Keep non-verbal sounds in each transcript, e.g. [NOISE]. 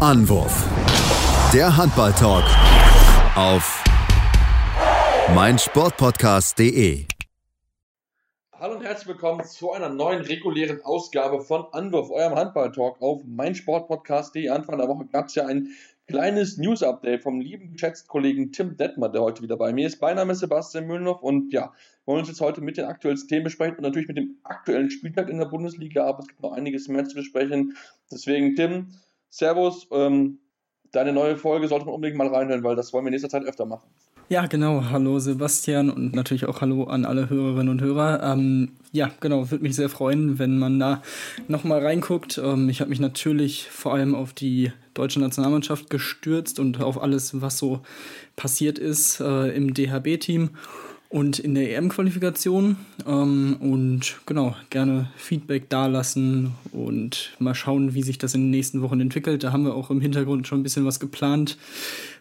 Anwurf. Der Handball-Talk auf meinsportpodcast.de. Hallo und herzlich willkommen zu einer neuen regulären Ausgabe von Anwurf, eurem Handball-Talk auf meinsportpodcast.de. Anfang der Woche gab es ja ein kleines News-Update vom lieben geschätzten Kollegen Tim Detmer, der heute wieder bei mir ist. Mein Name ist Sebastian Mühlenhoff und ja, wir wollen uns jetzt heute mit den aktuellsten Themen besprechen und natürlich mit dem aktuellen Spieltag in der Bundesliga, aber es gibt noch einiges mehr zu besprechen. Deswegen, Tim, Servus. Ähm, deine neue Folge sollte man unbedingt mal reinhören, weil das wollen wir in nächster Zeit öfter machen. Ja, genau. Hallo Sebastian und natürlich auch Hallo an alle Hörerinnen und Hörer. Ähm, ja, genau, würde mich sehr freuen, wenn man da nochmal reinguckt. Ähm, ich habe mich natürlich vor allem auf die deutsche Nationalmannschaft gestürzt und auf alles, was so passiert ist äh, im DHB-Team und in der EM-Qualifikation. Ähm, und genau, gerne Feedback dalassen und mal schauen, wie sich das in den nächsten Wochen entwickelt. Da haben wir auch im Hintergrund schon ein bisschen was geplant,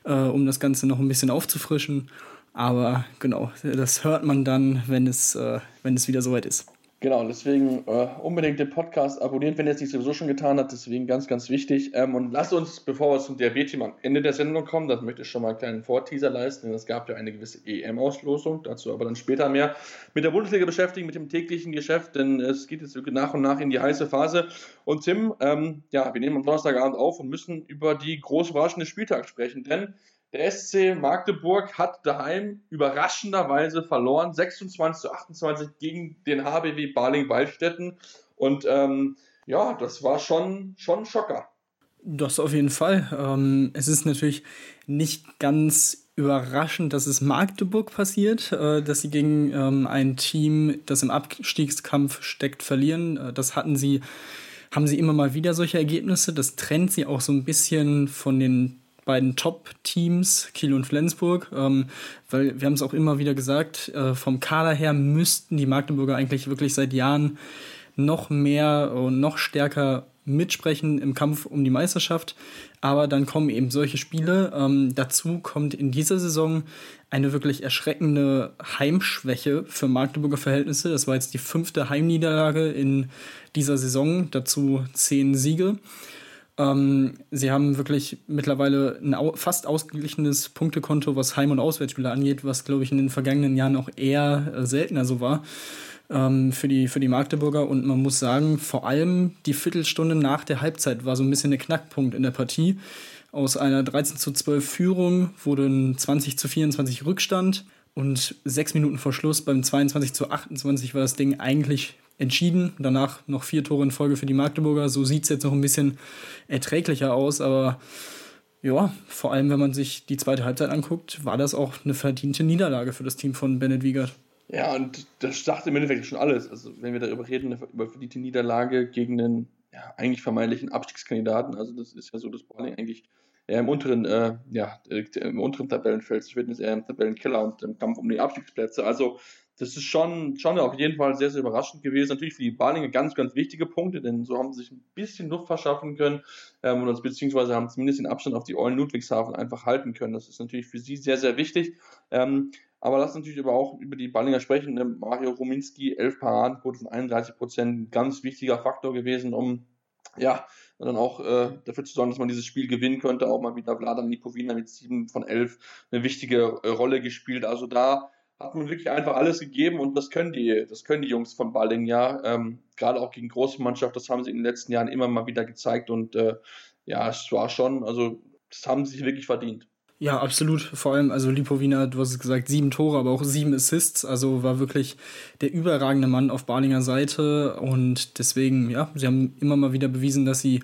äh, um das Ganze noch ein bisschen aufzufrischen. Aber genau, das hört man dann, wenn es, äh, wenn es wieder soweit ist. Genau, deswegen äh, unbedingt den Podcast abonnieren, wenn ihr es nicht sowieso schon getan habt. Deswegen ganz, ganz wichtig. Ähm, und lasst uns, bevor wir zum DRB-Team am Ende der Sendung kommen, das möchte ich schon mal einen kleinen Vorteaser leisten, denn es gab ja eine gewisse EM-Auslosung, dazu aber dann später mehr, mit der Bundesliga beschäftigen, mit dem täglichen Geschäft, denn es geht jetzt nach und nach in die heiße Phase. Und Tim, ähm, ja, wir nehmen am Donnerstagabend auf und müssen über die groß überraschende Spieltag sprechen, denn der SC Magdeburg hat daheim überraschenderweise verloren, 26 zu 28 gegen den HBW Baling-Waldstätten. Und ähm, ja, das war schon, schon ein Schocker. Das auf jeden Fall. Ähm, es ist natürlich nicht ganz überraschend, dass es Magdeburg passiert, äh, dass sie gegen ähm, ein Team, das im Abstiegskampf steckt, verlieren. Äh, das hatten sie, haben sie immer mal wieder solche Ergebnisse. Das trennt sie auch so ein bisschen von den beiden Top-Teams, Kiel und Flensburg, ähm, weil wir haben es auch immer wieder gesagt, äh, vom Kader her müssten die Magdeburger eigentlich wirklich seit Jahren noch mehr und noch stärker mitsprechen im Kampf um die Meisterschaft. Aber dann kommen eben solche Spiele. Ähm, dazu kommt in dieser Saison eine wirklich erschreckende Heimschwäche für Magdeburger Verhältnisse. Das war jetzt die fünfte Heimniederlage in dieser Saison, dazu zehn Siege. Ähm, sie haben wirklich mittlerweile ein au fast ausgeglichenes Punktekonto, was Heim- und Auswärtsspiele angeht, was, glaube ich, in den vergangenen Jahren auch eher äh, seltener so war ähm, für, die, für die Magdeburger. Und man muss sagen, vor allem die Viertelstunde nach der Halbzeit war so ein bisschen der Knackpunkt in der Partie. Aus einer 13 zu 12 Führung wurde ein 20 zu 24 Rückstand. Und sechs Minuten vor Schluss beim 22 zu 28 war das Ding eigentlich entschieden. Danach noch vier Tore in Folge für die Magdeburger. So sieht es jetzt noch ein bisschen erträglicher aus, aber ja, vor allem wenn man sich die zweite Halbzeit anguckt, war das auch eine verdiente Niederlage für das Team von Bennett Wiegert. Ja, und das sagt im Endeffekt schon alles. Also, wenn wir darüber reden, über verdiente Niederlage gegen einen ja, eigentlich vermeintlichen Abstiegskandidaten, also das ist ja so das Balling eigentlich eher im unteren, äh, ja, im unteren Tabellenfeld. Ich würde jetzt eher im Tabellenkeller und im Kampf um die Abstiegsplätze. Also das ist schon, schon auf jeden Fall sehr, sehr überraschend gewesen. Natürlich für die Balinger ganz, ganz wichtige Punkte, denn so haben sie sich ein bisschen Luft verschaffen können ähm, und beziehungsweise haben zumindest den Abstand auf die Eulen Ludwigshafen einfach halten können. Das ist natürlich für sie sehr, sehr wichtig. Ähm, aber lass natürlich aber auch über die Ballinger sprechen. Ne? Mario Ruminski, 11 Paradenquote von 31 Prozent, ganz wichtiger Faktor gewesen, um ja, dann auch äh, dafür zu sorgen, dass man dieses Spiel gewinnen könnte. Auch mal wieder Vladan Lipovina mit 7 von 11 eine wichtige äh, Rolle gespielt. Also da hat man wirklich einfach alles gegeben und das können die, das können die Jungs von Balling ja. Ähm, Gerade auch gegen große Mannschaft, das haben sie in den letzten Jahren immer mal wieder gezeigt und äh, ja, es war schon, also das haben sie sich wirklich verdient. Ja, absolut. Vor allem, also Lipovina, du hast es gesagt, sieben Tore, aber auch sieben Assists. Also war wirklich der überragende Mann auf Balinger Seite. Und deswegen, ja, sie haben immer mal wieder bewiesen, dass sie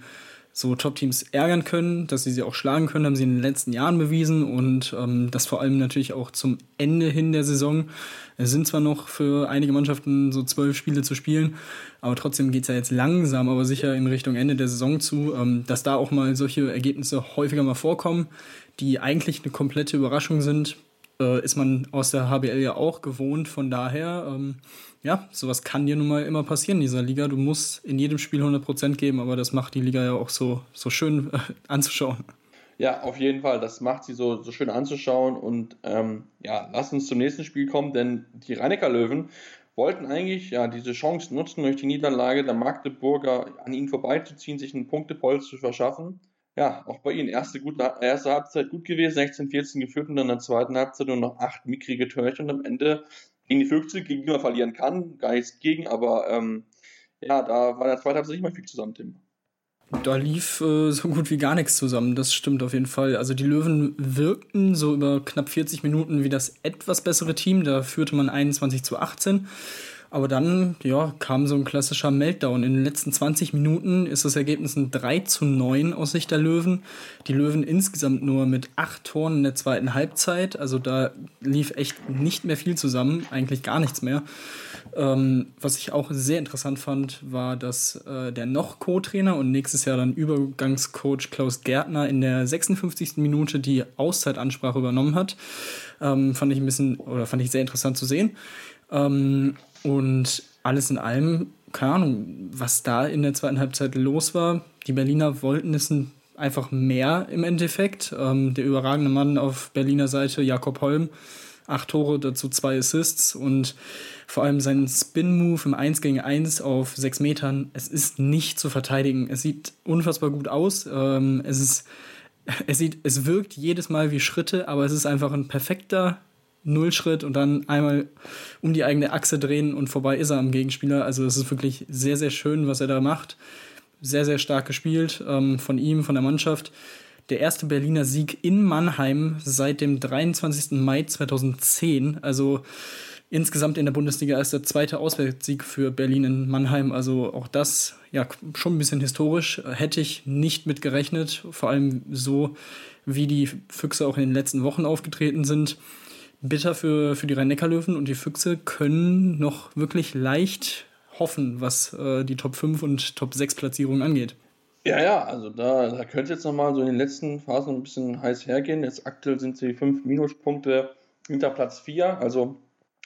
so Top-Teams ärgern können, dass sie sie auch schlagen können, haben sie in den letzten Jahren bewiesen und ähm, das vor allem natürlich auch zum Ende hin der Saison. Es sind zwar noch für einige Mannschaften so zwölf Spiele zu spielen, aber trotzdem geht es ja jetzt langsam, aber sicher in Richtung Ende der Saison zu, ähm, dass da auch mal solche Ergebnisse häufiger mal vorkommen, die eigentlich eine komplette Überraschung sind, äh, ist man aus der HBL ja auch gewohnt. Von daher, ähm, ja, sowas kann dir nun mal immer passieren in dieser Liga. Du musst in jedem Spiel 100% geben, aber das macht die Liga ja auch so, so schön äh, anzuschauen. Ja, auf jeden Fall. Das macht sie so, so schön anzuschauen. Und ähm, ja, lass uns zum nächsten Spiel kommen, denn die Rheinicker Löwen wollten eigentlich ja diese Chance nutzen, durch die Niederlage der Magdeburger an ihnen vorbeizuziehen, sich einen Punktepolz zu verschaffen. Ja, auch bei ihnen erste, gute, erste Halbzeit gut gewesen, 16-14 geführt und dann in der zweiten Halbzeit nur noch acht mickrige Törchen und am Ende gegen die Füchse, gegen die man verlieren kann, gar nichts gegen, aber ähm, ja, da war in der zweiten Halbzeit nicht mehr viel zusammen, Tim. Da lief äh, so gut wie gar nichts zusammen, das stimmt auf jeden Fall. Also die Löwen wirkten so über knapp 40 Minuten wie das etwas bessere Team, da führte man 21 zu 18. Aber dann, ja, kam so ein klassischer Meltdown. In den letzten 20 Minuten ist das Ergebnis ein 3 zu 9 aus Sicht der Löwen. Die Löwen insgesamt nur mit 8 Toren in der zweiten Halbzeit. Also da lief echt nicht mehr viel zusammen, eigentlich gar nichts mehr. Ähm, was ich auch sehr interessant fand, war, dass äh, der noch Co-Trainer und nächstes Jahr dann Übergangscoach Klaus Gärtner in der 56. Minute die Auszeitansprache übernommen hat. Ähm, fand ich ein bisschen, oder fand ich sehr interessant zu sehen. Ähm, und alles in allem, keine Ahnung, was da in der zweiten Halbzeit los war. Die Berliner wollten es einfach mehr im Endeffekt. Ähm, der überragende Mann auf Berliner Seite, Jakob Holm, acht Tore, dazu zwei Assists und vor allem sein Spin-Move im 1 gegen 1 auf sechs Metern, es ist nicht zu verteidigen. Es sieht unfassbar gut aus. Ähm, es ist, [LAUGHS] es sieht, es wirkt jedes Mal wie Schritte, aber es ist einfach ein perfekter Nullschritt und dann einmal um die eigene Achse drehen und vorbei ist er am Gegenspieler. Also es ist wirklich sehr, sehr schön, was er da macht. Sehr, sehr stark gespielt ähm, von ihm, von der Mannschaft. Der erste Berliner Sieg in Mannheim seit dem 23. Mai 2010. Also insgesamt in der Bundesliga ist der zweite Auswärtssieg für Berlin in Mannheim. Also auch das ja schon ein bisschen historisch. Hätte ich nicht mit gerechnet. Vor allem so, wie die Füchse auch in den letzten Wochen aufgetreten sind bitter für, für die Rhein-Neckar-Löwen und die Füchse können noch wirklich leicht hoffen, was äh, die Top 5 und Top 6 Platzierungen angeht. Ja, ja, also da, da könnte jetzt nochmal so in den letzten Phasen ein bisschen heiß hergehen. Jetzt aktuell sind sie fünf Minuspunkte hinter Platz 4, also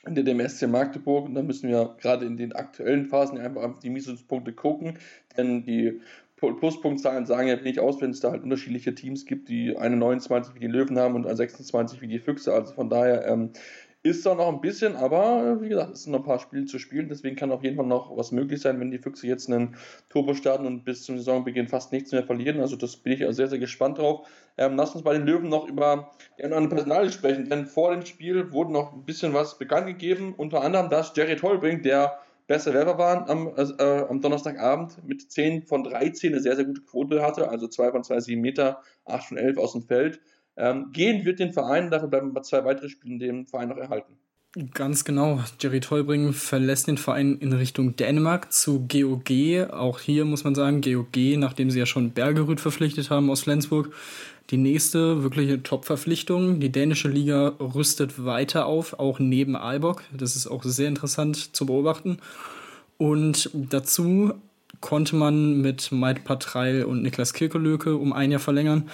hinter dem SC Magdeburg. Und da müssen wir gerade in den aktuellen Phasen einfach auf die Minuspunkte gucken, denn die Pluspunktzahlen sagen ja nicht aus, wenn es da halt unterschiedliche Teams gibt, die eine 29 wie die Löwen haben und eine 26 wie die Füchse. Also von daher ähm, ist da noch ein bisschen, aber wie gesagt, es sind noch ein paar Spiele zu spielen. Deswegen kann auf jeden Fall noch was möglich sein, wenn die Füchse jetzt einen Turbo starten und bis zum Saisonbeginn fast nichts mehr verlieren. Also das bin ich sehr, sehr gespannt drauf. Ähm, lass uns bei den Löwen noch über die anderen Personal sprechen, denn vor dem Spiel wurde noch ein bisschen was bekannt gegeben. Unter anderem, dass Jerry Tolbring, der beste Werfer waren am, äh, am Donnerstagabend mit 10 von 13 eine sehr, sehr gute Quote hatte, also 2 von 2, 7 Meter, 8 von 11 aus dem Feld. Ähm, gehen wird den Verein, dafür bleiben zwei weitere Spiele in dem Verein noch erhalten. Ganz genau. Jerry Tolbring verlässt den Verein in Richtung Dänemark zu GOG. Auch hier muss man sagen, GOG, nachdem sie ja schon Bergerud verpflichtet haben aus Flensburg, die nächste wirkliche Top-Verpflichtung. Die dänische Liga rüstet weiter auf, auch neben Aalborg. Das ist auch sehr interessant zu beobachten. Und dazu konnte man mit Maid Patreil und Niklas Kirkelöke um ein Jahr verlängern.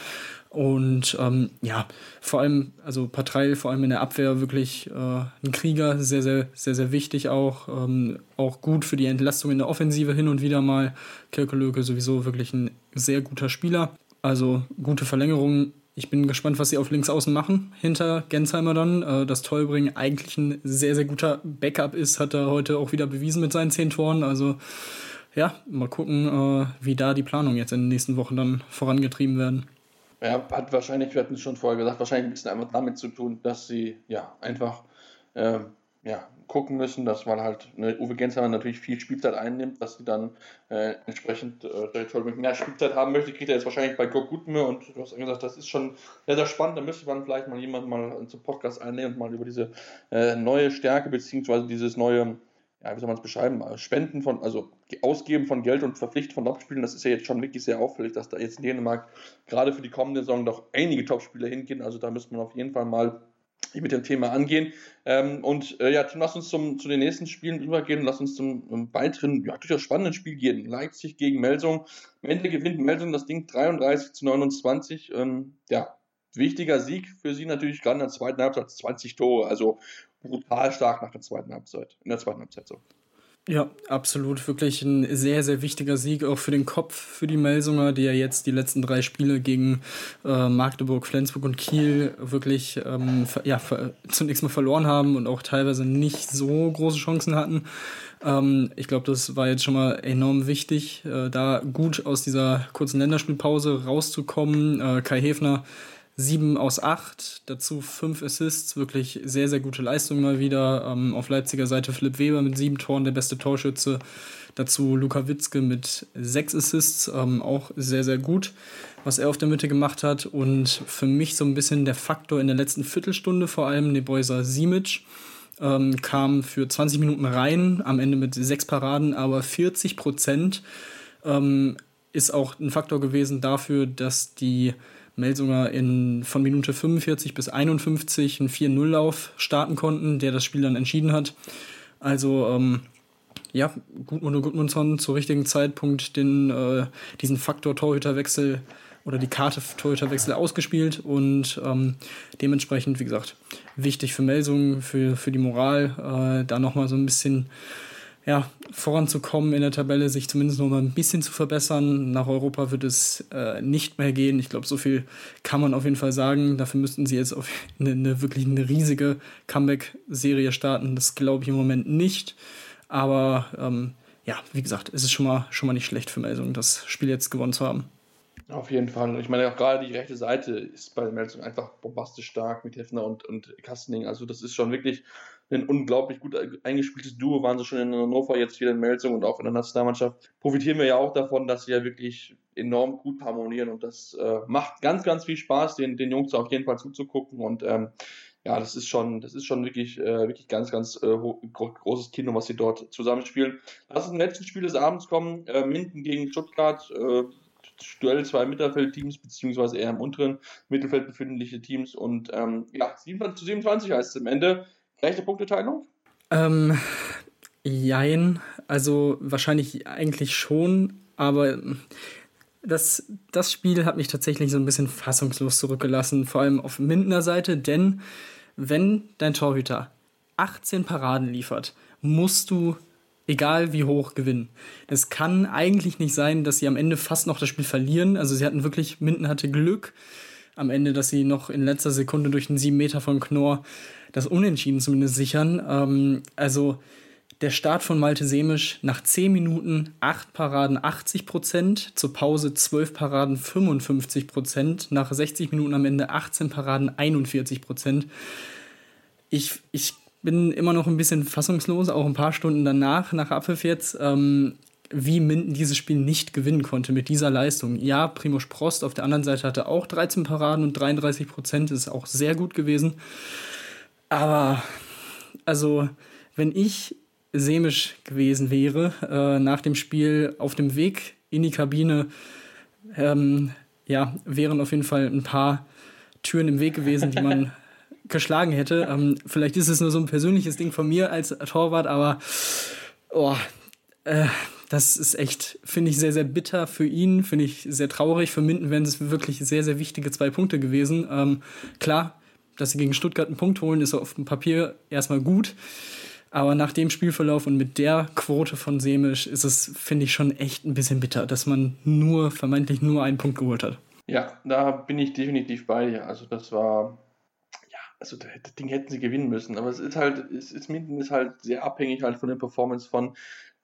Und ähm, ja, vor allem, also Patreil vor allem in der Abwehr wirklich äh, ein Krieger, sehr, sehr, sehr, sehr wichtig auch. Ähm, auch gut für die Entlastung in der Offensive hin und wieder mal. Kirkelöke sowieso wirklich ein sehr guter Spieler. Also gute Verlängerung. Ich bin gespannt, was sie auf links außen machen. Hinter Gensheimer dann. Äh, dass Tollbring eigentlich ein sehr, sehr guter Backup ist, hat er heute auch wieder bewiesen mit seinen zehn Toren. Also ja, mal gucken, äh, wie da die Planung jetzt in den nächsten Wochen dann vorangetrieben werden. Ja, hat wahrscheinlich, wir hatten es schon vorher gesagt, wahrscheinlich ein bisschen einfach damit zu tun, dass sie ja einfach ähm, ja, gucken müssen, dass man halt eine Uwe Gensheimer natürlich viel Spielzeit einnimmt, dass sie dann äh, entsprechend äh, mehr Spielzeit haben möchte, kriegt er jetzt wahrscheinlich bei Gok Gutme und du hast gesagt, das ist schon sehr, sehr spannend, da müsste man vielleicht mal jemanden mal zum Podcast einnehmen und mal über diese äh, neue Stärke beziehungsweise dieses neue, ja, wie soll man es beschreiben, äh, Spenden von, also Ausgeben von Geld und Verpflichten von Topspielen, das ist ja jetzt schon wirklich sehr auffällig, dass da jetzt in Dänemark gerade für die kommende Saison doch einige Topspieler hingehen, also da müsste man auf jeden Fall mal mit dem Thema angehen. Ähm, und äh, ja, Tim, lass uns zum, zu den nächsten Spielen übergehen. Lass uns zum um, weiteren, ja, durchaus spannenden Spiel gehen. Leipzig gegen Melsung. Am Ende gewinnt Melsung das Ding 33 zu 29. Ähm, ja, wichtiger Sieg für sie natürlich gerade in der zweiten Halbzeit. 20 Tore, also brutal stark nach der zweiten Halbzeit. In der zweiten Halbzeit so. Ja, absolut. Wirklich ein sehr, sehr wichtiger Sieg auch für den Kopf, für die Melsunger, die ja jetzt die letzten drei Spiele gegen äh, Magdeburg, Flensburg und Kiel wirklich ähm, ja, zunächst mal verloren haben und auch teilweise nicht so große Chancen hatten. Ähm, ich glaube, das war jetzt schon mal enorm wichtig, äh, da gut aus dieser kurzen Länderspielpause rauszukommen. Äh, Kai Hefner 7 aus 8, dazu 5 Assists, wirklich sehr, sehr gute Leistung mal wieder. Ähm, auf Leipziger Seite Philipp Weber mit 7 Toren, der beste Torschütze. Dazu Luka Witzke mit 6 Assists, ähm, auch sehr, sehr gut, was er auf der Mitte gemacht hat. Und für mich so ein bisschen der Faktor in der letzten Viertelstunde, vor allem Nebojsa Simic, ähm, kam für 20 Minuten rein, am Ende mit 6 Paraden, aber 40 Prozent ähm, ist auch ein Faktor gewesen dafür, dass die Melsunger in, von Minute 45 bis 51 einen 4-0-Lauf starten konnten, der das Spiel dann entschieden hat. Also, ähm, ja, Gudmund und Gudmundsson zur richtigen Zeitpunkt den, äh, diesen Faktor Torhüterwechsel oder die Karte Torhüterwechsel ausgespielt und ähm, dementsprechend, wie gesagt, wichtig für Melsungen, für, für die Moral, äh, da nochmal so ein bisschen ja, voranzukommen in der Tabelle, sich zumindest noch mal ein bisschen zu verbessern. Nach Europa wird es äh, nicht mehr gehen. Ich glaube, so viel kann man auf jeden Fall sagen. Dafür müssten sie jetzt auf [LAUGHS] eine, eine wirklich eine riesige Comeback-Serie starten. Das glaube ich im Moment nicht. Aber ähm, ja, wie gesagt, es ist schon mal, schon mal nicht schlecht für Melsung, das Spiel jetzt gewonnen zu haben. Auf jeden Fall. Ich meine, auch gerade die rechte Seite ist bei Melsung einfach bombastisch stark mit Hefner und, und Kastening. Also, das ist schon wirklich ein unglaublich gut eingespieltes Duo, waren sie schon in Hannover, jetzt wieder in Melsung und auch in der Nationalmannschaft. Profitieren wir ja auch davon, dass sie ja wirklich enorm gut harmonieren und das äh, macht ganz, ganz viel Spaß, den, den Jungs auf jeden Fall zuzugucken und ähm, ja, das ist schon, das ist schon wirklich, äh, wirklich ganz, ganz äh, großes Kino, was sie dort zusammenspielen. Lass uns zum letzten Spiel des Abends kommen. Äh, Minden gegen Stuttgart. Äh, Duell zwei Mittelfeldteams, beziehungsweise eher im unteren Mittelfeld befindliche Teams. Und ähm, ja, 27 zu 27 heißt es am Ende. Rechte Punkteteilung? Ähm, jein. Also wahrscheinlich eigentlich schon, aber das, das Spiel hat mich tatsächlich so ein bisschen fassungslos zurückgelassen, vor allem auf Mindener Seite, denn wenn dein Torhüter 18 Paraden liefert, musst du, egal wie hoch, gewinnen. Es kann eigentlich nicht sein, dass sie am Ende fast noch das Spiel verlieren. Also sie hatten wirklich, Minden hatte Glück am Ende, dass sie noch in letzter Sekunde durch den 7 Meter von Knorr das Unentschieden zumindest sichern. Ähm, also der Start von Malte Semisch nach 10 Minuten 8 Paraden 80 Prozent, zur Pause 12 Paraden 55 Prozent, nach 60 Minuten am Ende 18 Paraden 41 Prozent. Ich, ich bin immer noch ein bisschen fassungslos, auch ein paar Stunden danach, nach Abpfiff jetzt, ähm, wie Minden dieses Spiel nicht gewinnen konnte mit dieser Leistung. Ja, Primo Sprost auf der anderen Seite hatte auch 13 Paraden und 33 Prozent, ist auch sehr gut gewesen. Aber, also, wenn ich Semisch gewesen wäre, äh, nach dem Spiel auf dem Weg in die Kabine, ähm, ja, wären auf jeden Fall ein paar Türen im Weg gewesen, die man [LAUGHS] geschlagen hätte. Ähm, vielleicht ist es nur so ein persönliches Ding von mir als Torwart, aber oh, äh, das ist echt, finde ich, sehr, sehr bitter für ihn, finde ich sehr traurig. Für Minden wären es wirklich sehr, sehr wichtige zwei Punkte gewesen. Ähm, klar, dass sie gegen Stuttgart einen Punkt holen, ist auf dem Papier erstmal gut. Aber nach dem Spielverlauf und mit der Quote von Semisch ist es, finde ich, schon echt ein bisschen bitter, dass man nur, vermeintlich nur einen Punkt geholt hat. Ja, da bin ich definitiv bei dir. Also das war, ja, also das Ding hätten sie gewinnen müssen. Aber es ist halt, es ist Minden ist halt sehr abhängig halt von der Performance von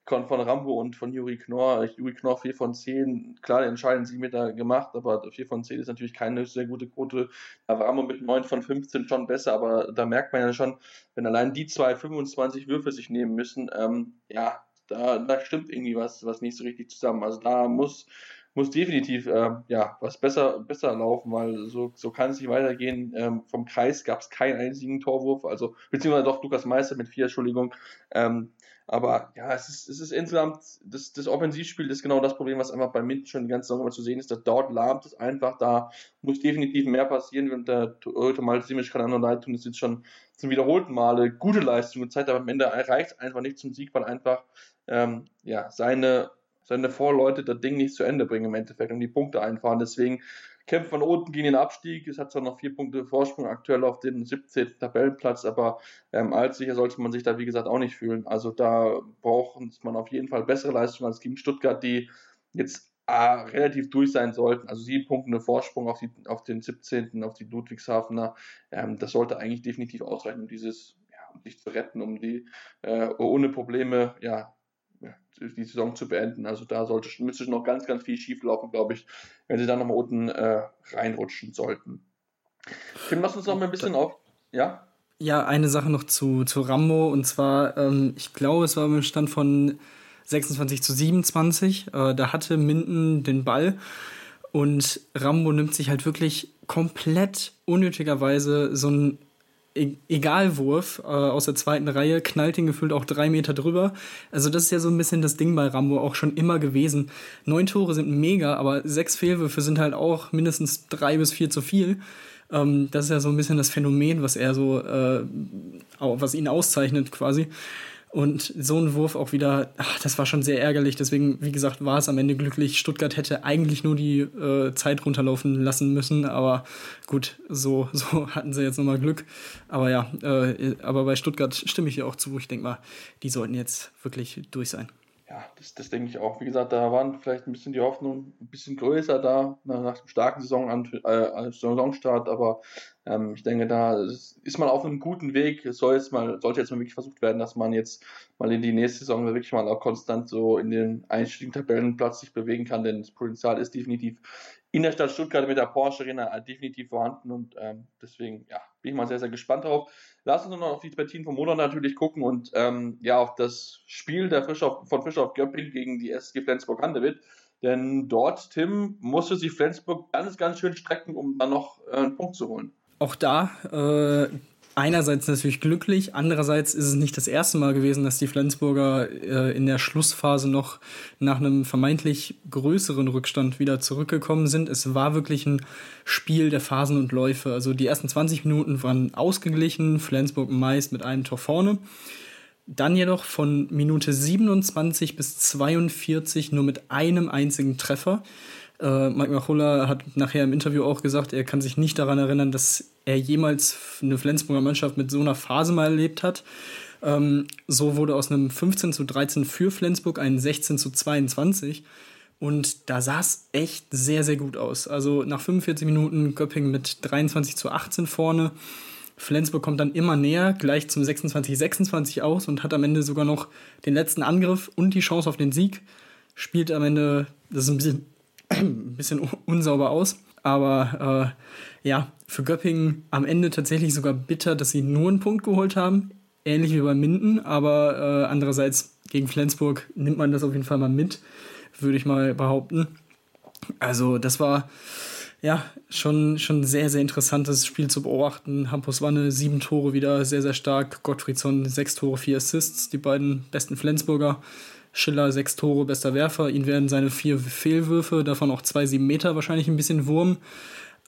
von, von Rambo und von Juri Knorr. Juri Knorr 4 von 10, klar, entscheiden sie mit da gemacht, aber 4 von 10 ist natürlich keine sehr gute Quote. Da war Rambo mit 9 von 15 schon besser, aber da merkt man ja schon, wenn allein die zwei 25 Würfe sich nehmen müssen, ähm, ja, da, da stimmt irgendwie was, was nicht so richtig zusammen. Also da muss, muss definitiv äh, ja, was besser, besser laufen, weil so, so kann es nicht weitergehen. Ähm, vom Kreis gab es keinen einzigen Torwurf, also beziehungsweise doch Lukas Meister mit vier, Entschuldigung. Ähm, aber ja, es ist, es ist insgesamt, das, das Offensivspiel ist genau das Problem, was einfach bei Minden schon die ganze Saison zu sehen ist. Dass dort lahmt es einfach, da muss definitiv mehr passieren. Und der Torhüter Malte Simic kann auch leid tun, das ist schon zum wiederholten Male gute Leistung gezeigt, aber am Ende reicht es einfach nicht zum Sieg, weil einfach ähm, ja, seine, seine Vorleute das Ding nicht zu Ende bringen im Endeffekt und die Punkte einfahren. Deswegen kämpft von unten gegen den Abstieg. Es hat zwar noch vier Punkte Vorsprung aktuell auf den 17. Tabellenplatz, aber ähm, allzu sicher sollte man sich da, wie gesagt, auch nicht fühlen. Also da braucht man auf jeden Fall bessere Leistungen als gegen Stuttgart, die jetzt äh, relativ durch sein sollten. Also sieben Punkte Vorsprung auf, die, auf den 17., auf die Ludwigshafener. Ähm, das sollte eigentlich definitiv ausreichen, um dieses, ja, um sich zu retten, um die äh, ohne Probleme, ja, die Saison zu beenden. Also da sollte, müsste noch ganz, ganz viel schief laufen, glaube ich, wenn sie dann nochmal unten äh, reinrutschen sollten. Tim, lass uns noch mal ein bisschen auf. Ja? Ja, eine Sache noch zu, zu Rambo und zwar, ähm, ich glaube, es war im Stand von 26 zu 27. Äh, da hatte Minden den Ball und Rambo nimmt sich halt wirklich komplett unnötigerweise so ein e Egalwurf äh, aus der zweiten Reihe, knallt ihn gefühlt auch drei Meter drüber. Also das ist ja so ein bisschen das Ding bei Rambo auch schon immer gewesen. Neun Tore sind mega, aber sechs Fehlwürfe sind halt auch mindestens drei bis vier zu viel. Ähm, das ist ja so ein bisschen das Phänomen, was er so, äh, was ihn auszeichnet quasi. Und so ein Wurf auch wieder, ach, das war schon sehr ärgerlich. Deswegen, wie gesagt, war es am Ende glücklich. Stuttgart hätte eigentlich nur die äh, Zeit runterlaufen lassen müssen. Aber gut, so, [LAUGHS] so hatten sie jetzt nochmal Glück. Aber ja, äh, aber bei Stuttgart stimme ich ja auch zu. Ich denke mal, die sollten jetzt wirklich durch sein ja, das, das denke ich auch. Wie gesagt, da waren vielleicht ein bisschen die Hoffnung ein bisschen größer da nach dem starken Saison, äh, Saisonstart, aber ähm, ich denke, da ist man auf einem guten Weg. Es soll jetzt mal, sollte jetzt mal wirklich versucht werden, dass man jetzt mal in die nächste Saison wirklich mal auch konstant so in den einstiegen Tabellenplatz sich bewegen kann, denn das Potenzial ist definitiv in der Stadt Stuttgart mit der Porsche Arena definitiv vorhanden und ähm, deswegen ja, bin ich mal sehr, sehr gespannt drauf. Lass uns noch auf die Partien vom Monat natürlich gucken und ähm, ja, auf das Spiel der Fischer, von Fischer auf Göpping gegen die SG Flensburg-Handewitt. Denn dort, Tim, musste sich Flensburg ganz, ganz schön strecken, um dann noch äh, einen Punkt zu holen. Auch da äh, einerseits natürlich glücklich, andererseits ist es nicht das erste Mal gewesen, dass die Flensburger äh, in der Schlussphase noch nach einem vermeintlich größeren Rückstand wieder zurückgekommen sind. Es war wirklich ein Spiel der Phasen und Läufe. Also die ersten 20 Minuten waren ausgeglichen, Flensburg meist mit einem Tor vorne. Dann jedoch von Minute 27 bis 42 nur mit einem einzigen Treffer. Äh, Mike Machulla hat nachher im Interview auch gesagt, er kann sich nicht daran erinnern, dass er jemals eine Flensburger Mannschaft mit so einer Phase mal erlebt hat. Ähm, so wurde aus einem 15 zu 13 für Flensburg ein 16 zu 22. Und da sah es echt sehr, sehr gut aus. Also nach 45 Minuten Göpping mit 23 zu 18 vorne. Flensburg kommt dann immer näher, gleich zum 26-26 aus und hat am Ende sogar noch den letzten Angriff und die Chance auf den Sieg. Spielt am Ende, das ist ein bisschen [CLEARS THROAT] ein bisschen unsauber aus. Aber äh, ja, für Göppingen am Ende tatsächlich sogar bitter, dass sie nur einen Punkt geholt haben. Ähnlich wie bei Minden, aber äh, andererseits gegen Flensburg nimmt man das auf jeden Fall mal mit, würde ich mal behaupten. Also, das war ja schon, schon ein sehr, sehr interessantes Spiel zu beobachten. Hampus Wanne, sieben Tore wieder, sehr, sehr stark. Gottfriedson, sechs Tore, vier Assists, die beiden besten Flensburger. Schiller sechs Tore, bester Werfer. Ihn werden seine vier Fehlwürfe, davon auch zwei sieben Meter, wahrscheinlich ein bisschen Wurm.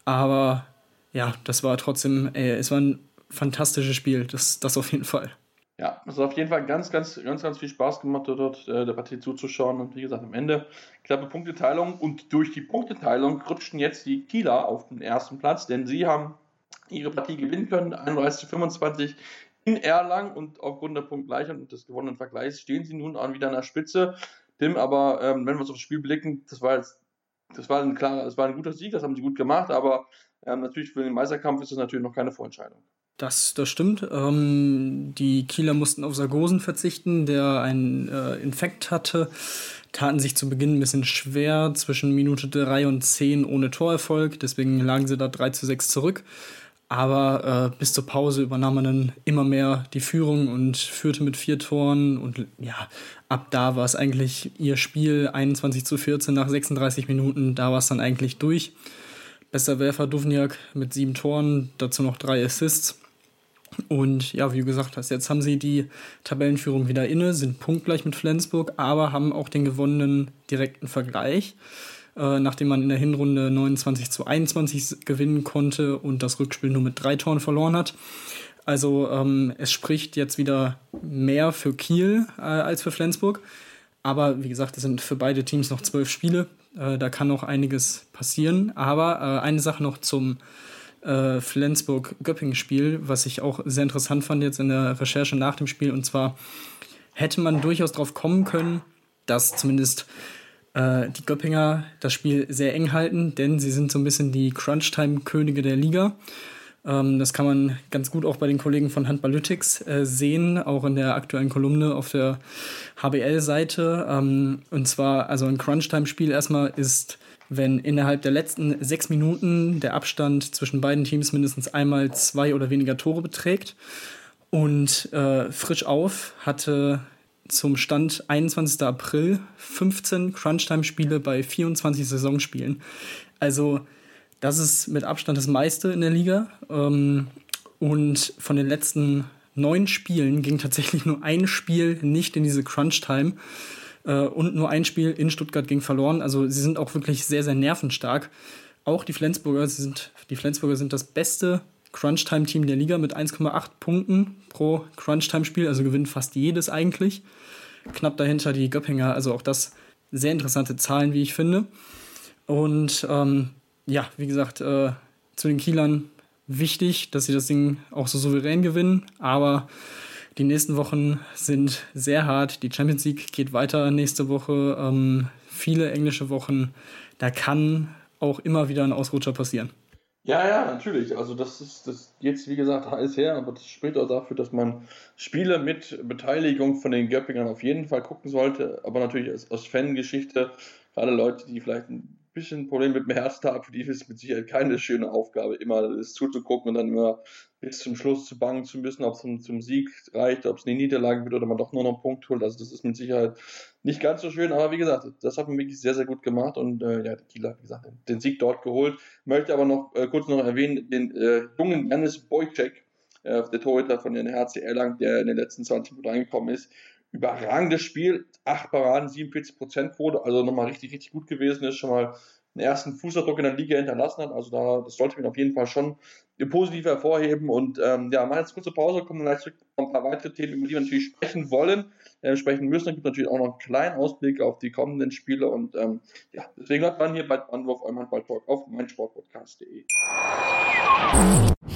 Aber ja, das war trotzdem, ey, es war ein fantastisches Spiel, das, das auf jeden Fall. Ja, es hat auf jeden Fall ganz, ganz, ganz, ganz viel Spaß gemacht, dort äh, der Partie zuzuschauen. Und wie gesagt, am Ende knappe Punkteteilung. Und durch die Punkteteilung rutschten jetzt die Kieler auf den ersten Platz, denn sie haben ihre Partie gewinnen können, 31 zu 25 in Erlangen und aufgrund der Punktgleichung und des gewonnenen Vergleichs stehen sie nun an wieder an der Spitze. Tim, aber ähm, wenn wir uns aufs Spiel blicken, das war jetzt, das war ein klarer, das war ein guter Sieg, das haben sie gut gemacht, aber ähm, natürlich für den Meisterkampf ist das natürlich noch keine Vorentscheidung. Das, das stimmt. Ähm, die Kieler mussten auf Sargosen verzichten, der einen äh, Infekt hatte. Taten sich zu Beginn ein bisschen schwer, zwischen Minute 3 und 10 ohne Torerfolg. Deswegen lagen sie da 3 zu 6 zurück. Aber äh, bis zur Pause übernahm man dann immer mehr die Führung und führte mit vier Toren. Und ja, ab da war es eigentlich ihr Spiel 21 zu 14 nach 36 Minuten. Da war es dann eigentlich durch. Bester Werfer Duvniak mit sieben Toren, dazu noch drei Assists. Und ja, wie du gesagt hast, jetzt haben sie die Tabellenführung wieder inne, sind punktgleich mit Flensburg, aber haben auch den gewonnenen direkten Vergleich äh, nachdem man in der Hinrunde 29 zu 21 gewinnen konnte und das Rückspiel nur mit drei Toren verloren hat. Also ähm, es spricht jetzt wieder mehr für Kiel äh, als für Flensburg. Aber wie gesagt, es sind für beide Teams noch zwölf Spiele. Äh, da kann noch einiges passieren. Aber äh, eine Sache noch zum äh, Flensburg-Göppingen-Spiel, was ich auch sehr interessant fand jetzt in der Recherche nach dem Spiel. Und zwar hätte man durchaus darauf kommen können, dass zumindest äh, die Göppinger das Spiel sehr eng halten, denn sie sind so ein bisschen die Crunch-Time-Könige der Liga. Ähm, das kann man ganz gut auch bei den Kollegen von Handballytics äh, sehen, auch in der aktuellen Kolumne auf der HBL-Seite. Ähm, und zwar, also ein Crunch-Time-Spiel erstmal ist wenn innerhalb der letzten sechs Minuten der Abstand zwischen beiden Teams mindestens einmal zwei oder weniger Tore beträgt. Und äh, frisch auf hatte zum Stand 21. April 15 Crunchtime-Spiele bei 24 Saisonspielen. Also das ist mit Abstand das meiste in der Liga. Ähm, und von den letzten neun Spielen ging tatsächlich nur ein Spiel nicht in diese Crunch-Time. Äh, und nur ein Spiel in Stuttgart ging verloren. Also sie sind auch wirklich sehr, sehr nervenstark. Auch die Flensburger sind, die Flensburger sind das beste Crunch-Time-Team der Liga mit 1,8 Punkten pro Crunch-Time-Spiel, also gewinnen fast jedes eigentlich. Knapp dahinter die Göppinger, also auch das sehr interessante Zahlen, wie ich finde. Und ähm, ja, wie gesagt, äh, zu den Kielern wichtig, dass sie das Ding auch so souverän gewinnen, aber die nächsten Wochen sind sehr hart. Die Champions League geht weiter nächste Woche. Ähm, viele englische Wochen. Da kann auch immer wieder ein Ausrutscher passieren. Ja, ja, natürlich. Also das ist das jetzt wie gesagt heiß her, aber das spricht auch dafür, dass man Spiele mit Beteiligung von den Göppingern auf jeden Fall gucken sollte. Aber natürlich aus, Fangeschichte, gerade Leute, die vielleicht ein bisschen Problem mit dem Herztag, für die ist es mit Sicherheit keine schöne Aufgabe, immer das zuzugucken und dann immer bis zum Schluss zu bangen zu müssen, ob es zum, zum Sieg reicht, ob es eine Niederlage wird oder man doch nur noch einen Punkt holt. Also das ist mit Sicherheit nicht ganz so schön, aber wie gesagt, das hat man wirklich sehr, sehr gut gemacht und äh, ja, Kieler hat, wie gesagt, den Sieg dort geholt. Möchte aber noch äh, kurz noch erwähnen, den äh, jungen Janis Bojcek, äh, der Torhüter von den HC Erlangen, der in den letzten 20 Minuten reingekommen ist, überragendes Spiel, 8 Paraden, 47% Quote, also nochmal richtig, richtig gut gewesen ist, schon mal einen ersten Fußabdruck in der Liga hinterlassen hat. Also da, das sollte man auf jeden Fall schon positiv hervorheben. Und ähm, ja, mal jetzt kurze Pause, kommen gleich zurück noch ein paar weitere Themen, über die wir natürlich sprechen wollen, äh, sprechen müssen. Dann gibt natürlich auch noch einen kleinen Ausblick auf die kommenden Spiele. Und ähm, ja, deswegen bleibt man hier bei Anwurf eurem Handball-Talk auf meinsportpodcast.de.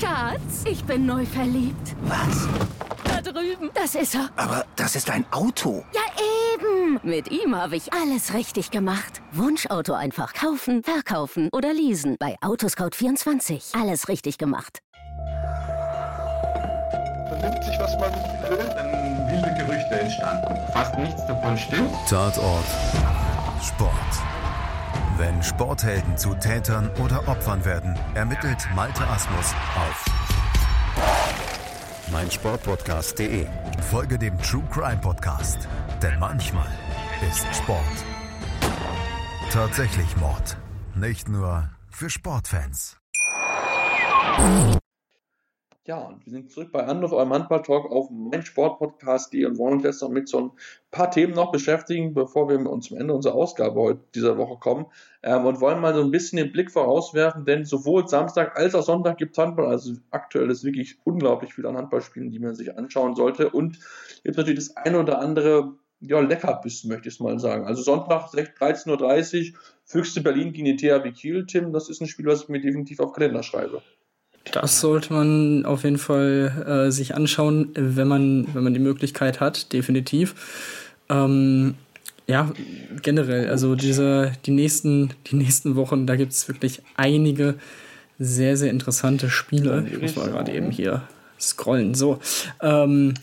Schatz, ich bin neu verliebt. Was? Da drüben. Das ist er. Aber das ist ein Auto. Ja, eben. Mit ihm habe ich alles richtig gemacht. Wunschauto einfach kaufen, verkaufen oder leasen. Bei Autoscout24. Alles richtig gemacht. Man nimmt sich, was man will. Dann Gerüchte entstanden. Fast nichts davon stimmt. Tatort Sport. Wenn Sporthelden zu Tätern oder Opfern werden, ermittelt Malte Asmus auf meinsportpodcast.de. Folge dem True Crime Podcast, denn manchmal ist Sport tatsächlich Mord. Nicht nur für Sportfans. Ja, und wir sind zurück bei Anruf, eurem Handball-Talk auf meinsportpodcast.de und wollen uns jetzt noch mit so ein paar Themen noch beschäftigen, bevor wir uns zum Ende unserer Ausgabe heute dieser Woche kommen. Ähm, und wollen mal so ein bisschen den Blick vorauswerfen, denn sowohl Samstag als auch Sonntag gibt es Handball. Also aktuell ist wirklich unglaublich viel an Handballspielen, die man sich anschauen sollte. Und jetzt natürlich das eine oder andere ja, Leckerbissen, möchte ich mal sagen. Also Sonntag 13.30 Uhr, Füchse Berlin gegen die THW Kiel, Tim. Das ist ein Spiel, was ich mir definitiv auf Kalender schreibe. Das sollte man auf jeden Fall äh, sich anschauen, wenn man, wenn man die Möglichkeit hat, definitiv. Ähm, ja, generell, also diese, die nächsten, die nächsten Wochen, da gibt es wirklich einige sehr, sehr interessante Spiele. Ich muss mal gerade eben hier scrollen. So. Ähm,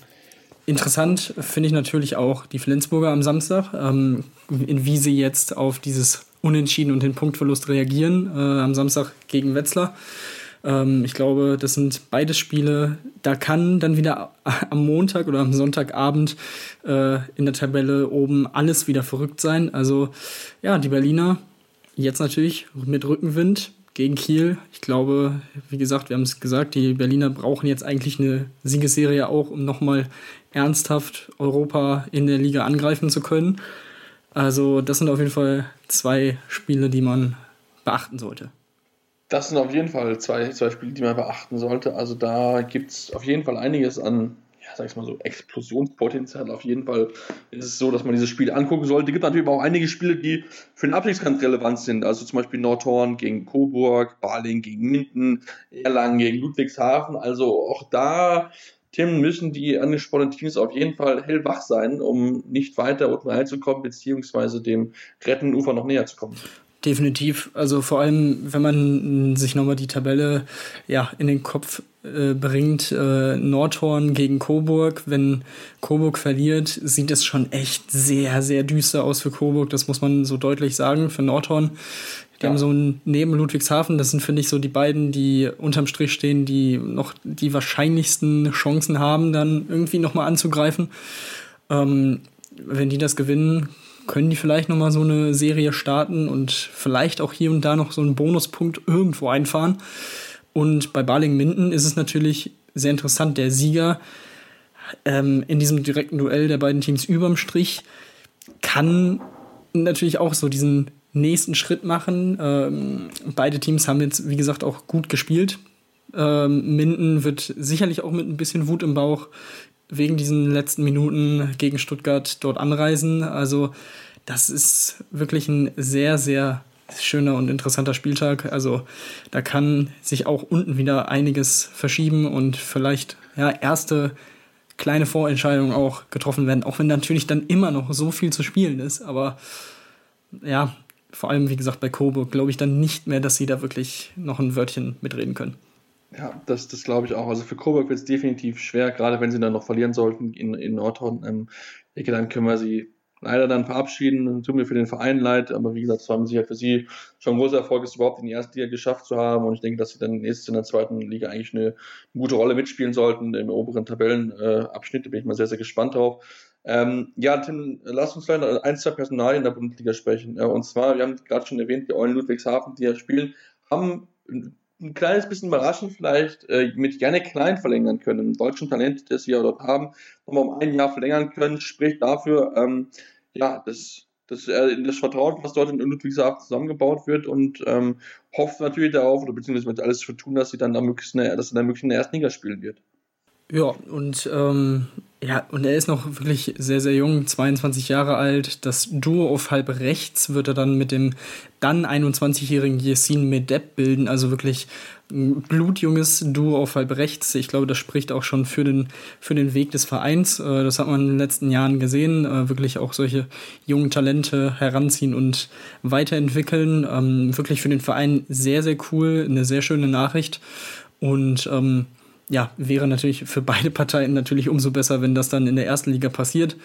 interessant finde ich natürlich auch die Flensburger am Samstag, ähm, in wie sie jetzt auf dieses Unentschieden und den Punktverlust reagieren äh, am Samstag gegen Wetzlar. Ähm, ich glaube, das sind beides Spiele. Da kann dann wieder am Montag oder am Sonntagabend äh, in der Tabelle oben alles wieder verrückt sein. Also ja, die Berliner jetzt natürlich mit Rückenwind gegen Kiel. Ich glaube, wie gesagt, wir haben es gesagt, die Berliner brauchen jetzt eigentlich eine Siegesserie auch, um nochmal ernsthaft Europa in der Liga angreifen zu können. Also das sind auf jeden Fall zwei Spiele, die man beachten sollte. Das sind auf jeden Fall zwei, zwei Spiele, die man beachten sollte. Also da gibt es auf jeden Fall einiges an ja, sag ich mal so, Explosionspotenzial. Auf jeden Fall ist es so, dass man dieses Spiel angucken sollte. Es gibt natürlich auch einige Spiele, die für den Abstiegskampf relevant sind. Also zum Beispiel Nordhorn gegen Coburg, Baling gegen Minden, Erlangen gegen Ludwigshafen. Also auch da Tim, müssen die angesprochenen Teams auf jeden Fall hellwach sein, um nicht weiter unten reinzukommen, beziehungsweise dem rettenden Ufer noch näher zu kommen. Definitiv. Also vor allem, wenn man sich nochmal die Tabelle ja, in den Kopf äh, bringt, äh, Nordhorn gegen Coburg. Wenn Coburg verliert, sieht es schon echt sehr, sehr düster aus für Coburg. Das muss man so deutlich sagen. Für Nordhorn die ja. haben so ein neben Ludwigshafen, das sind, finde ich, so die beiden, die unterm Strich stehen, die noch die wahrscheinlichsten Chancen haben, dann irgendwie nochmal anzugreifen. Ähm, wenn die das gewinnen, können die vielleicht nochmal so eine Serie starten und vielleicht auch hier und da noch so einen Bonuspunkt irgendwo einfahren. Und bei Baling-Minden ist es natürlich sehr interessant. Der Sieger ähm, in diesem direkten Duell der beiden Teams überm Strich kann natürlich auch so diesen nächsten Schritt machen. Ähm, beide Teams haben jetzt, wie gesagt, auch gut gespielt. Ähm, Minden wird sicherlich auch mit ein bisschen Wut im Bauch wegen diesen letzten Minuten gegen Stuttgart dort anreisen. Also das ist wirklich ein sehr, sehr schöner und interessanter Spieltag. Also da kann sich auch unten wieder einiges verschieben und vielleicht ja erste kleine Vorentscheidungen auch getroffen werden, auch wenn natürlich dann immer noch so viel zu spielen ist. Aber ja, vor allem, wie gesagt, bei Coburg glaube ich dann nicht mehr, dass sie da wirklich noch ein Wörtchen mitreden können. Ja, das, das glaube ich auch. Also für Coburg wird es definitiv schwer, gerade wenn sie dann noch verlieren sollten in, in Nordhorn. Ähm, denke, dann können wir sie leider dann verabschieden. Tut mir für den Verein leid, aber wie gesagt, es war Sicherheit für sie schon ein großer Erfolg, es überhaupt in die erste Liga geschafft zu haben. Und ich denke, dass sie dann nächstes in der zweiten Liga eigentlich eine, gute Rolle mitspielen sollten im oberen Tabellenabschnitt. Äh, da bin ich mal sehr, sehr gespannt drauf. Ähm, ja, Tim, lass uns leider ein, zwei Personalien in der Bundesliga sprechen. Äh, und zwar, wir haben gerade schon erwähnt, die Eulen Ludwigshafen, die ja spielen, haben ein kleines bisschen überraschend vielleicht äh, mit Janik Klein verlängern können, einem deutschen Talent, das wir dort haben, nochmal um ein Jahr verlängern können, spricht dafür, ähm, ja, dass, dass er das Vertrauen, was dort in Ludwigshafen zusammengebaut wird und ähm, hofft natürlich darauf, oder beziehungsweise wird alles für tun, dass sie dann da möglichst eine, dass er dann möglichst in der ersten Liga spielen wird. Ja, und ähm, ja, und er ist noch wirklich sehr, sehr jung, 22 Jahre alt. Das Duo auf halb rechts wird er dann mit dem dann 21-jährigen Yesin Medeb bilden. Also wirklich ein blutjunges Duo auf halb rechts. Ich glaube, das spricht auch schon für den, für den Weg des Vereins. Äh, das hat man in den letzten Jahren gesehen. Äh, wirklich auch solche jungen Talente heranziehen und weiterentwickeln. Ähm, wirklich für den Verein sehr, sehr cool. Eine sehr schöne Nachricht. Und ähm, ja, wäre natürlich für beide Parteien natürlich umso besser, wenn das dann in der ersten Liga passiert.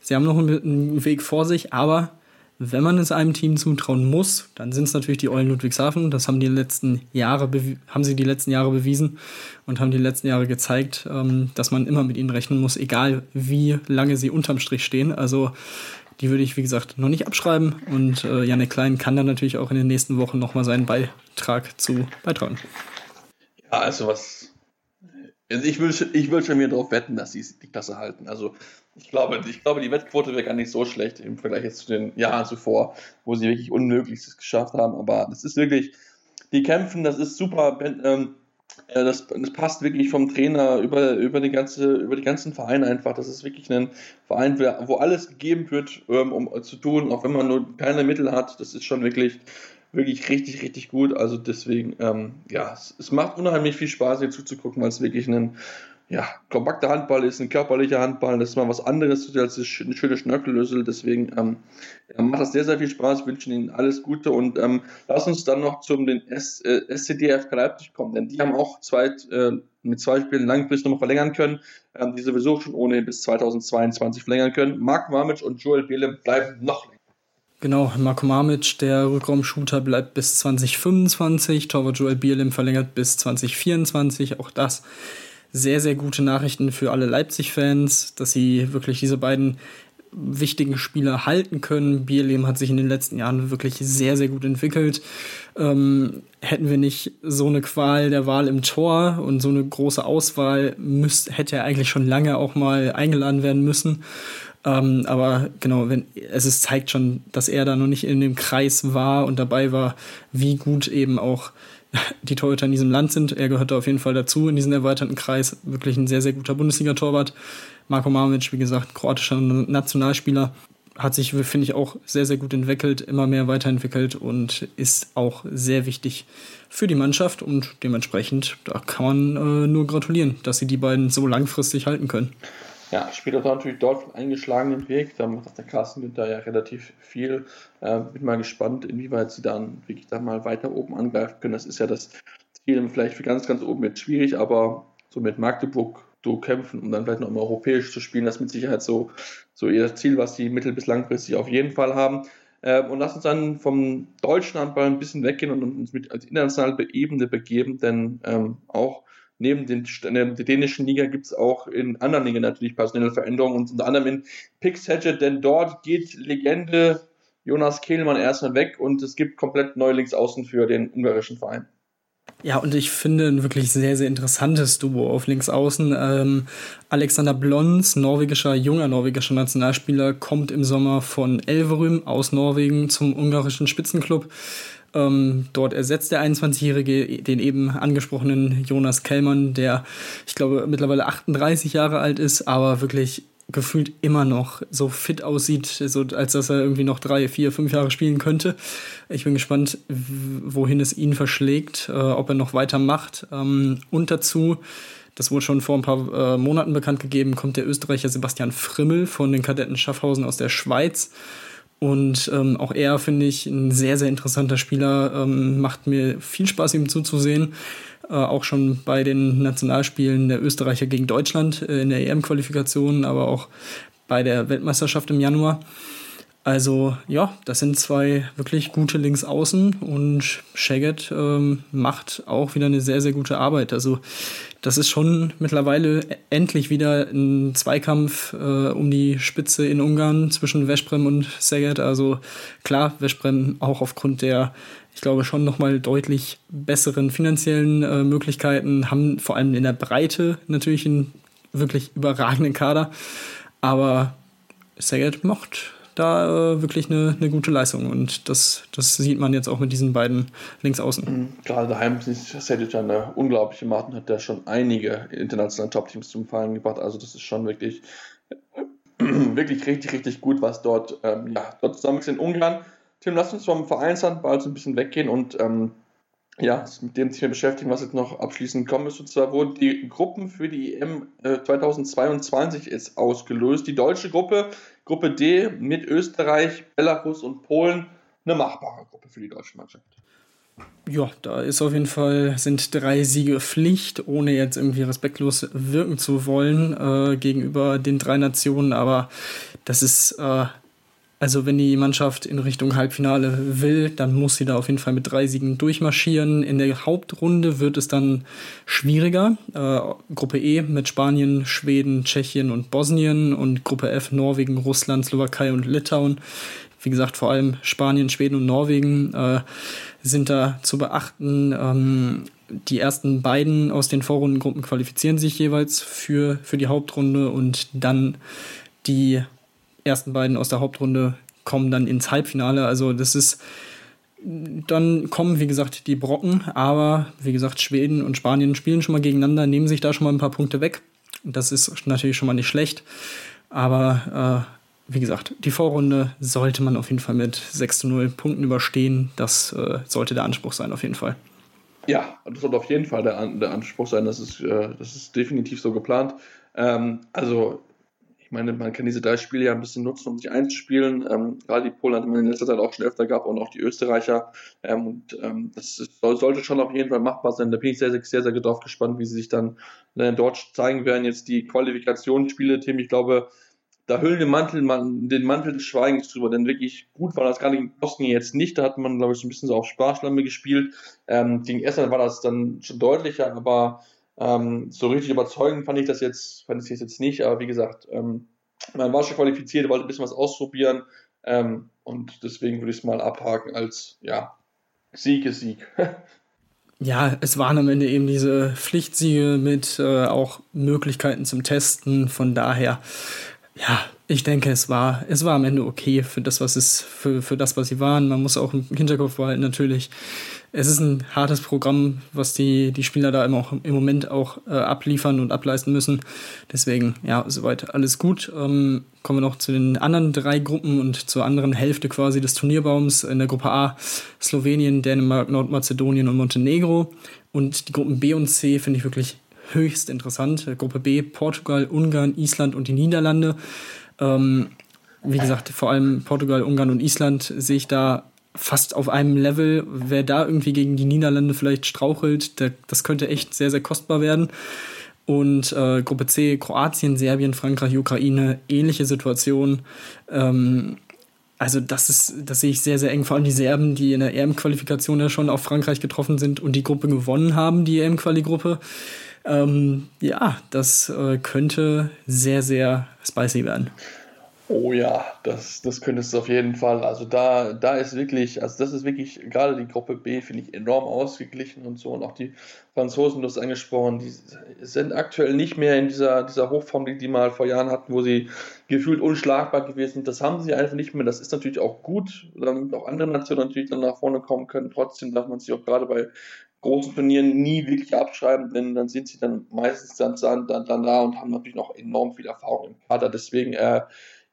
Sie haben noch einen Weg vor sich, aber wenn man es einem Team zutrauen muss, dann sind es natürlich die Eulen Ludwigshafen. Das haben die letzten Jahre haben sie die letzten Jahre bewiesen und haben die letzten Jahre gezeigt, ähm, dass man immer mit ihnen rechnen muss, egal wie lange sie unterm Strich stehen. Also die würde ich, wie gesagt, noch nicht abschreiben. Und äh, Janik Klein kann dann natürlich auch in den nächsten Wochen nochmal seinen Beitrag zu beitragen. Ja, also was also ich will, ich will schon mir darauf wetten, dass sie die Klasse halten. Also ich glaube, ich glaube, die Wettquote wäre gar nicht so schlecht im Vergleich jetzt zu den Jahren zuvor, wo sie wirklich Unmögliches geschafft haben. Aber das ist wirklich, die kämpfen, das ist super. Ähm, äh, das, das, passt wirklich vom Trainer über, über, die ganze, über die ganzen Vereine einfach. Das ist wirklich ein Verein, wo alles gegeben wird, ähm, um zu tun, auch wenn man nur keine Mittel hat. Das ist schon wirklich wirklich richtig, richtig gut. Also deswegen, ähm, ja, es, es, macht unheimlich viel Spaß, hier zuzugucken, weil es wirklich ein ja, kompakter Handball ist, ein körperlicher Handball. Das ist mal was anderes als eine schöne Schnörkellösel. Deswegen ähm, macht das sehr, sehr viel Spaß. Ich wünsche Ihnen alles Gute und ähm, lass uns dann noch zum den S, äh, SCDF Leipzig kommen, denn die haben auch zwei, äh, mit zwei Spielen langfristig noch verlängern können, ähm, die sowieso schon ohnehin bis 2022 verlängern können. Mark Mamic und Joel Biele bleiben noch. Genau, Marko Mamic, der Rückraumshooter, bleibt bis 2025. Torwart Joel Bierlim verlängert bis 2024. Auch das sehr, sehr gute Nachrichten für alle Leipzig-Fans, dass sie wirklich diese beiden wichtigen Spieler halten können. Bierlehm hat sich in den letzten Jahren wirklich sehr, sehr gut entwickelt. Ähm, hätten wir nicht so eine Qual der Wahl im Tor und so eine große Auswahl, müsst, hätte er eigentlich schon lange auch mal eingeladen werden müssen. Ähm, aber genau, wenn, es ist, zeigt schon, dass er da noch nicht in dem Kreis war und dabei war, wie gut eben auch [LAUGHS] die Torhüter in diesem Land sind. Er gehört da auf jeden Fall dazu in diesen erweiterten Kreis. Wirklich ein sehr, sehr guter Bundesliga-Torwart. Marko Mamic, wie gesagt, kroatischer Nationalspieler, hat sich, finde ich, auch sehr, sehr gut entwickelt, immer mehr weiterentwickelt und ist auch sehr wichtig für die Mannschaft und dementsprechend, da kann man äh, nur gratulieren, dass sie die beiden so langfristig halten können. Ja, spielt auch natürlich dort einen eingeschlagenen Weg. Da macht der Carsten Günther ja relativ viel. Äh, bin mal gespannt, inwieweit sie dann wirklich da mal weiter oben angreifen können. Das ist ja das Ziel, vielleicht für ganz, ganz oben jetzt schwierig, aber so mit Magdeburg so kämpfen, um dann vielleicht noch mal europäisch zu spielen, das ist mit Sicherheit so, so ihr Ziel, was sie mittel- bis langfristig auf jeden Fall haben. Äh, und lass uns dann vom deutschen Handball ein bisschen weggehen und uns mit als internationale Ebene begeben, denn ähm, auch neben den, der dänischen Liga gibt es auch in anderen Ligen natürlich personelle Veränderungen und unter anderem in Pix denn dort geht Legende Jonas Kehlmann erstmal weg und es gibt komplett neue Linksaußen für den ungarischen Verein. Ja, und ich finde ein wirklich sehr, sehr interessantes Duo auf Linksaußen. Ähm, Alexander Blons, norwegischer, junger norwegischer Nationalspieler, kommt im Sommer von Elverum aus Norwegen zum ungarischen Spitzenclub. Ähm, dort ersetzt der 21-Jährige den eben angesprochenen Jonas Kellmann, der, ich glaube, mittlerweile 38 Jahre alt ist, aber wirklich gefühlt immer noch so fit aussieht, so als dass er irgendwie noch drei, vier, fünf Jahre spielen könnte. Ich bin gespannt, wohin es ihn verschlägt, äh, ob er noch weitermacht. Ähm, und dazu, das wurde schon vor ein paar äh, Monaten bekannt gegeben, kommt der Österreicher Sebastian Frimmel von den Kadetten Schaffhausen aus der Schweiz. Und ähm, auch er finde ich ein sehr, sehr interessanter Spieler. Ähm, macht mir viel Spaß, ihm zuzusehen. Äh, auch schon bei den Nationalspielen der Österreicher gegen Deutschland äh, in der EM-Qualifikation, aber auch bei der Weltmeisterschaft im Januar. Also ja, das sind zwei wirklich gute Linksaußen und Shaggett ähm, macht auch wieder eine sehr, sehr gute Arbeit. Also das ist schon mittlerweile endlich wieder ein Zweikampf äh, um die Spitze in Ungarn zwischen Veszprem und Szeged. Also klar, Veszprem auch aufgrund der, ich glaube, schon nochmal deutlich besseren finanziellen äh, Möglichkeiten, haben vor allem in der Breite natürlich einen wirklich überragenden Kader. Aber Szeged macht da äh, wirklich eine, eine gute Leistung. Und das, das sieht man jetzt auch mit diesen beiden Linksaußen. Mhm. Gerade daheim ist Sedic eine unglaubliche Martin, hat der schon einige internationale Top-Teams zum Fallen gebracht. Also das ist schon wirklich, [CLEARS THROAT] wirklich richtig, richtig gut, was dort, ähm, ja, dort zusammen ist in Ungarn. Tim, lass uns vom Vereinshandball so ein bisschen weggehen und ähm, ja, mit dem Thema beschäftigen, was jetzt noch abschließend kommen ist. Und zwar wurden die Gruppen für die EM äh, 2022 ist ausgelöst. Die deutsche Gruppe, Gruppe D mit Österreich, Belarus und Polen, eine machbare Gruppe für die deutsche Mannschaft. Ja, da ist auf jeden Fall, sind drei Siege Pflicht, ohne jetzt irgendwie respektlos wirken zu wollen äh, gegenüber den drei Nationen. Aber das ist äh, also wenn die Mannschaft in Richtung Halbfinale will, dann muss sie da auf jeden Fall mit drei Siegen durchmarschieren. In der Hauptrunde wird es dann schwieriger. Äh, Gruppe E mit Spanien, Schweden, Tschechien und Bosnien und Gruppe F Norwegen, Russland, Slowakei und Litauen. Wie gesagt, vor allem Spanien, Schweden und Norwegen äh, sind da zu beachten. Ähm, die ersten beiden aus den Vorrundengruppen qualifizieren sich jeweils für, für die Hauptrunde und dann die ersten beiden aus der Hauptrunde kommen dann ins Halbfinale. Also das ist, dann kommen, wie gesagt, die Brocken, aber wie gesagt, Schweden und Spanien spielen schon mal gegeneinander, nehmen sich da schon mal ein paar Punkte weg. Das ist natürlich schon mal nicht schlecht. Aber äh, wie gesagt, die Vorrunde sollte man auf jeden Fall mit 6 zu 0 Punkten überstehen. Das äh, sollte der Anspruch sein, auf jeden Fall. Ja, das sollte auf jeden Fall der, der Anspruch sein. Das ist, äh, das ist definitiv so geplant. Ähm, also ich meine, man kann diese drei Spiele ja ein bisschen nutzen, um sich einzuspielen. Ähm, gerade die Polen hat man in letzter Zeit auch schon öfter gehabt und auch die Österreicher. Ähm, und ähm, das ist, sollte schon auf jeden Fall machbar sein. Da bin ich sehr, sehr, sehr, sehr drauf gespannt, wie sie sich dann äh, dort zeigen werden. Jetzt die Qualifikationsspiele, Tim, ich glaube, da hüllen den Mantel, man, den Mantel des Schweigens drüber, denn wirklich gut war das gerade gegen Bosnien jetzt nicht. Da hat man, glaube ich, so ein bisschen so auf Sparschlamme gespielt. Ähm, gegen Estland war das dann schon deutlicher, aber ähm, so richtig überzeugend fand ich das jetzt, fand ich das jetzt nicht, aber wie gesagt, ähm, man war schon qualifiziert, wollte ein bisschen was ausprobieren ähm, und deswegen würde ich es mal abhaken als ja, Sieg ist Sieg. [LAUGHS] ja, es waren am Ende eben diese Pflichtsiege mit äh, auch Möglichkeiten zum Testen. Von daher, ja, Ich denke, es war, es war am Ende okay für das, was es, für, für das, was sie waren. Man muss auch im Hinterkopf behalten, natürlich. Es ist ein hartes Programm, was die, die Spieler da immer auch im Moment auch äh, abliefern und ableisten müssen. Deswegen, ja, soweit alles gut. Ähm, kommen wir noch zu den anderen drei Gruppen und zur anderen Hälfte quasi des Turnierbaums. In der Gruppe A Slowenien, Dänemark, Nordmazedonien und Montenegro. Und die Gruppen B und C finde ich wirklich höchst interessant. Gruppe B Portugal, Ungarn, Island und die Niederlande. Ähm, wie gesagt, vor allem Portugal, Ungarn und Island sehe ich da fast auf einem Level. Wer da irgendwie gegen die Niederlande vielleicht strauchelt, der, das könnte echt sehr, sehr kostbar werden. Und äh, Gruppe C, Kroatien, Serbien, Frankreich, Ukraine, ähnliche Situation. Ähm, also das ist, das sehe ich sehr, sehr eng. Vor allem die Serben, die in der EM-Qualifikation ja schon auf Frankreich getroffen sind und die Gruppe gewonnen haben, die EM-Quali-Gruppe. Ähm, ja, das äh, könnte sehr, sehr spicy werden. Oh ja, das, das könnte es auf jeden Fall. Also da, da ist wirklich, also das ist wirklich, gerade die Gruppe B finde ich enorm ausgeglichen und so. Und auch die Franzosen, du hast angesprochen, die sind aktuell nicht mehr in dieser, dieser Hochform, die die mal vor Jahren hatten, wo sie gefühlt unschlagbar gewesen sind. Das haben sie einfach nicht mehr. Das ist natürlich auch gut, damit auch andere Nationen natürlich dann nach vorne kommen können. Trotzdem darf man sich auch gerade bei großen Turnieren nie wirklich abschreiben, denn dann sind sie dann meistens dann, dann, dann da und haben natürlich noch enorm viel Erfahrung im Kader. Deswegen, äh,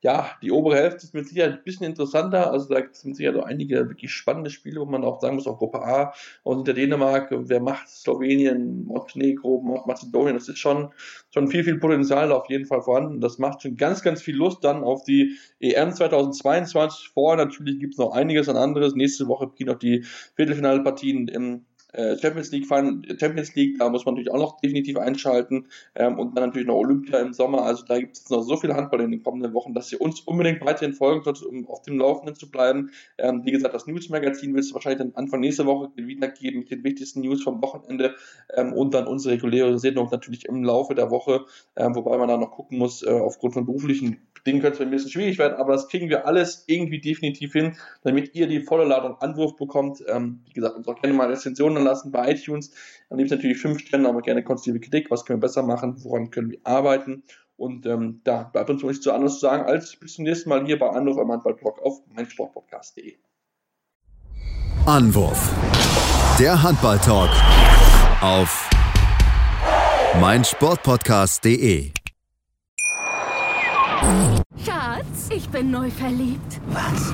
ja, die obere Hälfte ist mit Sicherheit ein bisschen interessanter. Also da sind sicher so einige wirklich spannende Spiele, wo man auch sagen muss, auch Gruppe A und hinter Dänemark, wer macht Slowenien, Montenegro, Mazedonien, das ist schon, schon viel, viel Potenzial auf jeden Fall vorhanden. Das macht schon ganz, ganz viel Lust dann auf die EM 2022. Vorher natürlich gibt es noch einiges an anderes. Nächste Woche beginnen auch die Viertelfinalpartien im Champions League Champions League, da muss man natürlich auch noch definitiv einschalten ähm, und dann natürlich noch Olympia im Sommer. Also da gibt es noch so viel Handball in den kommenden Wochen, dass ihr uns unbedingt weiterhin folgen solltet, um auf dem Laufenden zu bleiben. Ähm, wie gesagt, das News-Magazin wird es wahrscheinlich dann Anfang nächster Woche wiedergeben mit den wichtigsten News vom Wochenende ähm, und dann unsere reguläre Sendung natürlich im Laufe der Woche, ähm, wobei man da noch gucken muss, äh, aufgrund von beruflichen Dingen könnte es ein bisschen schwierig werden, aber das kriegen wir alles irgendwie definitiv hin, damit ihr die volle Ladung Anwurf bekommt. Ähm, wie gesagt, uns auch gerne mal Rezensionen lassen bei iTunes. Dann liebst natürlich fünf Sterne, aber gerne konstruktive Kritik. Was können wir besser machen? Woran können wir arbeiten? Und ähm, da bleibt uns nichts zu anderes zu sagen, als bis zum nächsten Mal hier bei Anwurf am Handballblog auf meinsportpodcast.de. Anwurf. Der Handball-Talk auf meinsportpodcast.de. Schatz, ich bin neu verliebt. Was?